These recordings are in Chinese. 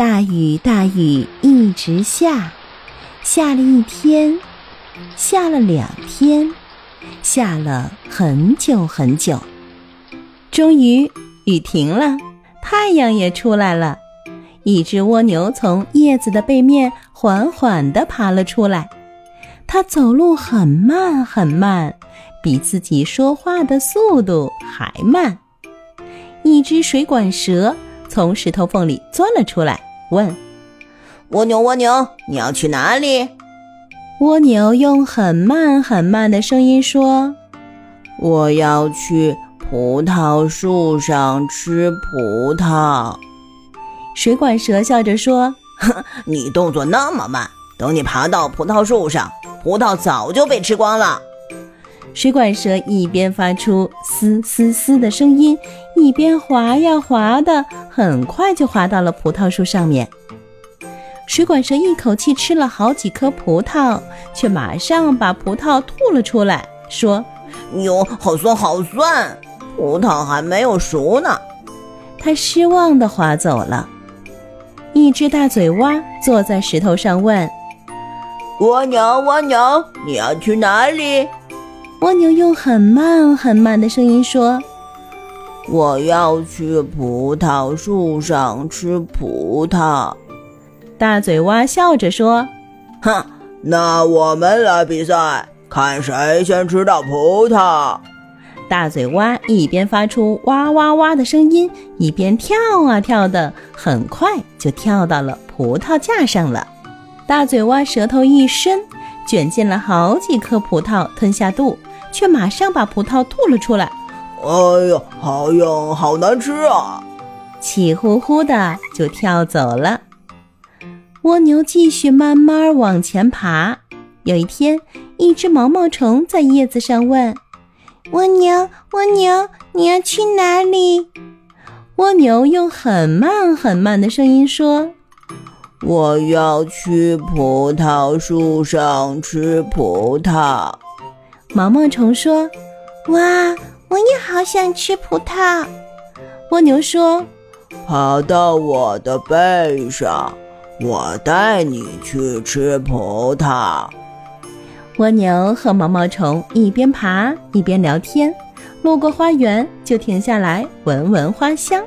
大雨大雨一直下，下了一天，下了两天，下了很久很久。终于雨停了，太阳也出来了。一只蜗牛从叶子的背面缓缓地爬了出来，它走路很慢很慢，比自己说话的速度还慢。一只水管蛇从石头缝里钻了出来。问：“蜗牛，蜗牛，你要去哪里？”蜗牛用很慢很慢的声音说：“我要去葡萄树上吃葡萄。”水管蛇笑着说：“哼 你动作那么慢，等你爬到葡萄树上，葡萄早就被吃光了。”水管蛇一边发出嘶嘶嘶的声音，一边滑呀滑的，很快就滑到了葡萄树上面。水管蛇一口气吃了好几颗葡萄，却马上把葡萄吐了出来，说：“哟，好酸，好酸！葡萄还没有熟呢。”它失望地滑走了。一只大嘴蛙坐在石头上问：“蜗牛，蜗牛，你要去哪里？”蜗牛用很慢很慢的声音说：“我要去葡萄树上吃葡萄。”大嘴蛙笑着说：“哼，那我们来比赛，看谁先吃到葡萄。”大嘴蛙一边发出哇哇哇的声音，一边跳啊跳的，很快就跳到了葡萄架上了。大嘴蛙舌头一伸，卷进了好几颗葡萄，吞下肚。却马上把葡萄吐了出来。哎呀，好硬，好难吃啊！气呼呼的就跳走了。蜗牛继续慢慢往前爬。有一天，一只毛毛虫在叶子上问：“蜗牛，蜗牛，你要去哪里？”蜗牛用很慢很慢的声音说：“我要去葡萄树上吃葡萄。”毛毛虫说：“哇，我也好想吃葡萄。”蜗牛说：“爬到我的背上，我带你去吃葡萄。”蜗牛和毛毛虫一边爬一边聊天，路过花园就停下来闻闻花香。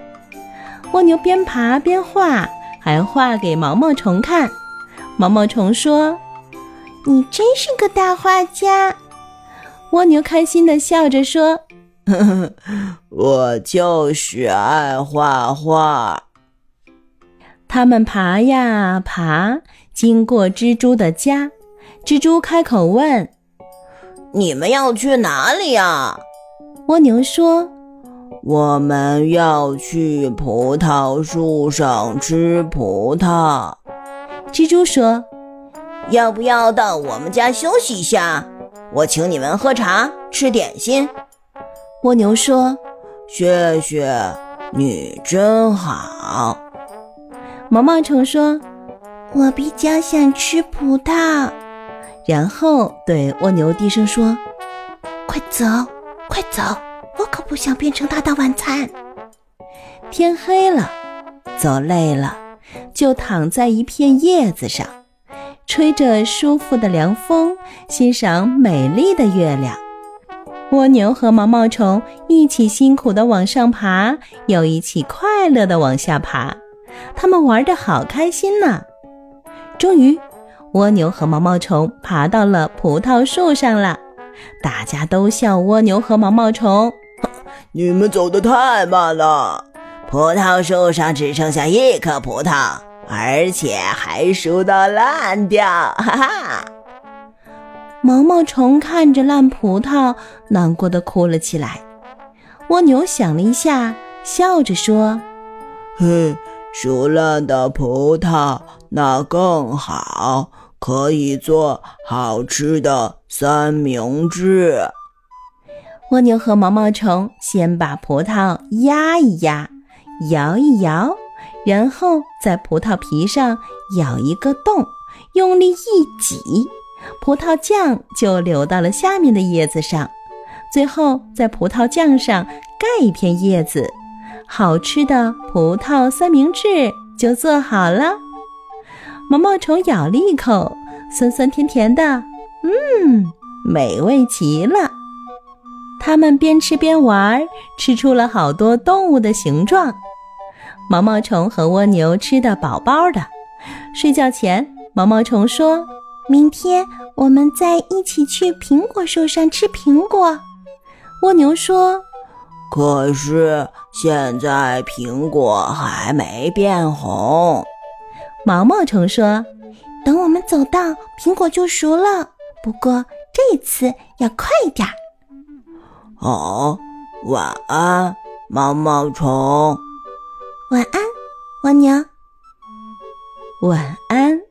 蜗牛边爬边画，还画给毛毛虫看。毛毛虫说：“你真是个大画家。”蜗牛开心的笑着说：“ 我就是爱画画。”他们爬呀爬，经过蜘蛛的家，蜘蛛开口问：“你们要去哪里呀？”蜗牛说：“我们要去葡萄树上吃葡萄。”蜘蛛说：“要不要到我们家休息一下？”我请你们喝茶、吃点心。蜗牛说：“谢谢你，真好。”毛毛虫说：“我比较想吃葡萄。”然后对蜗牛低声说：“快走，快走，我可不想变成它的晚餐。”天黑了，走累了，就躺在一片叶子上。吹着舒服的凉风，欣赏美丽的月亮。蜗牛和毛毛虫一起辛苦地往上爬，又一起快乐地往下爬，他们玩得好开心呢。终于，蜗牛和毛毛虫爬到了葡萄树上了。大家都笑蜗牛和毛毛虫：“ 你们走得太慢了，葡萄树上只剩下一颗葡萄。”而且还熟到烂掉，哈哈！毛毛虫看着烂葡萄，难过的哭了起来。蜗牛想了一下，笑着说：“哼，熟烂的葡萄那更好，可以做好吃的三明治。蜗牛和毛毛虫先把葡萄压一压，摇一摇，然后在葡萄皮上咬一个洞，用力一挤，葡萄酱就流到了下面的叶子上。最后，在葡萄酱上盖一片叶子，好吃的葡萄三明治就做好了。毛毛虫咬了一口，酸酸甜甜的，嗯，美味极了。他们边吃边玩，吃出了好多动物的形状。毛毛虫和蜗牛吃得饱饱的。睡觉前，毛毛虫说：“明天我们再一起去苹果树上吃苹果。”蜗牛说：“可是现在苹果还没变红。”毛毛虫说：“等我们走到苹果就熟了。不过这次要快一点。”哦，晚安，毛毛虫。晚安，蜗牛。晚安，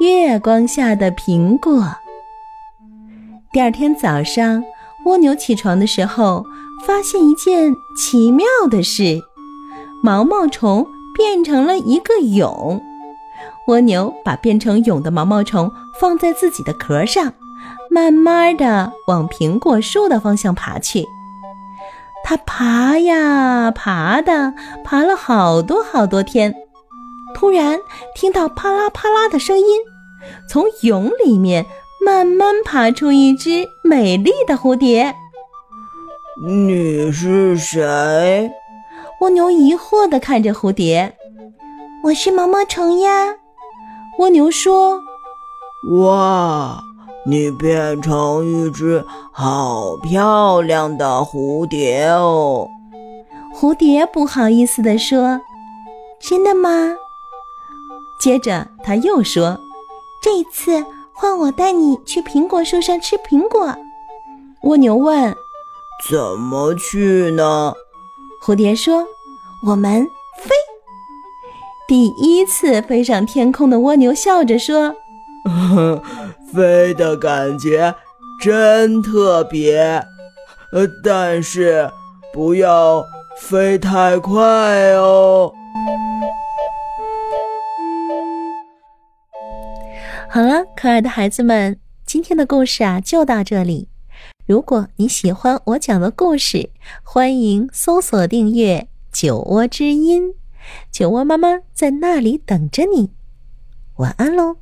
月光下的苹果。第二天早上，蜗牛起床的时候，发现一件奇妙的事：毛毛虫变成了一个蛹。蜗牛把变成蛹的毛毛虫放在自己的壳上，慢慢的往苹果树的方向爬去。它爬呀爬的，爬了好多好多天，突然听到啪啦啪啦的声音，从蛹里面慢慢爬出一只美丽的蝴蝶。你是谁？蜗牛疑惑地看着蝴蝶。我是毛毛虫呀。蜗牛说：“哇。”你变成一只好漂亮的蝴蝶哦！蝴蝶不好意思地说：“真的吗？”接着他又说：“这次换我带你去苹果树上吃苹果。”蜗牛问：“怎么去呢？”蝴蝶说：“我们飞。”第一次飞上天空的蜗牛笑着说。飞的感觉真特别，呃，但是不要飞太快哦。好了，可爱的孩子们，今天的故事啊就到这里。如果你喜欢我讲的故事，欢迎搜索订阅“酒窝之音”，酒窝妈妈在那里等着你。晚安喽。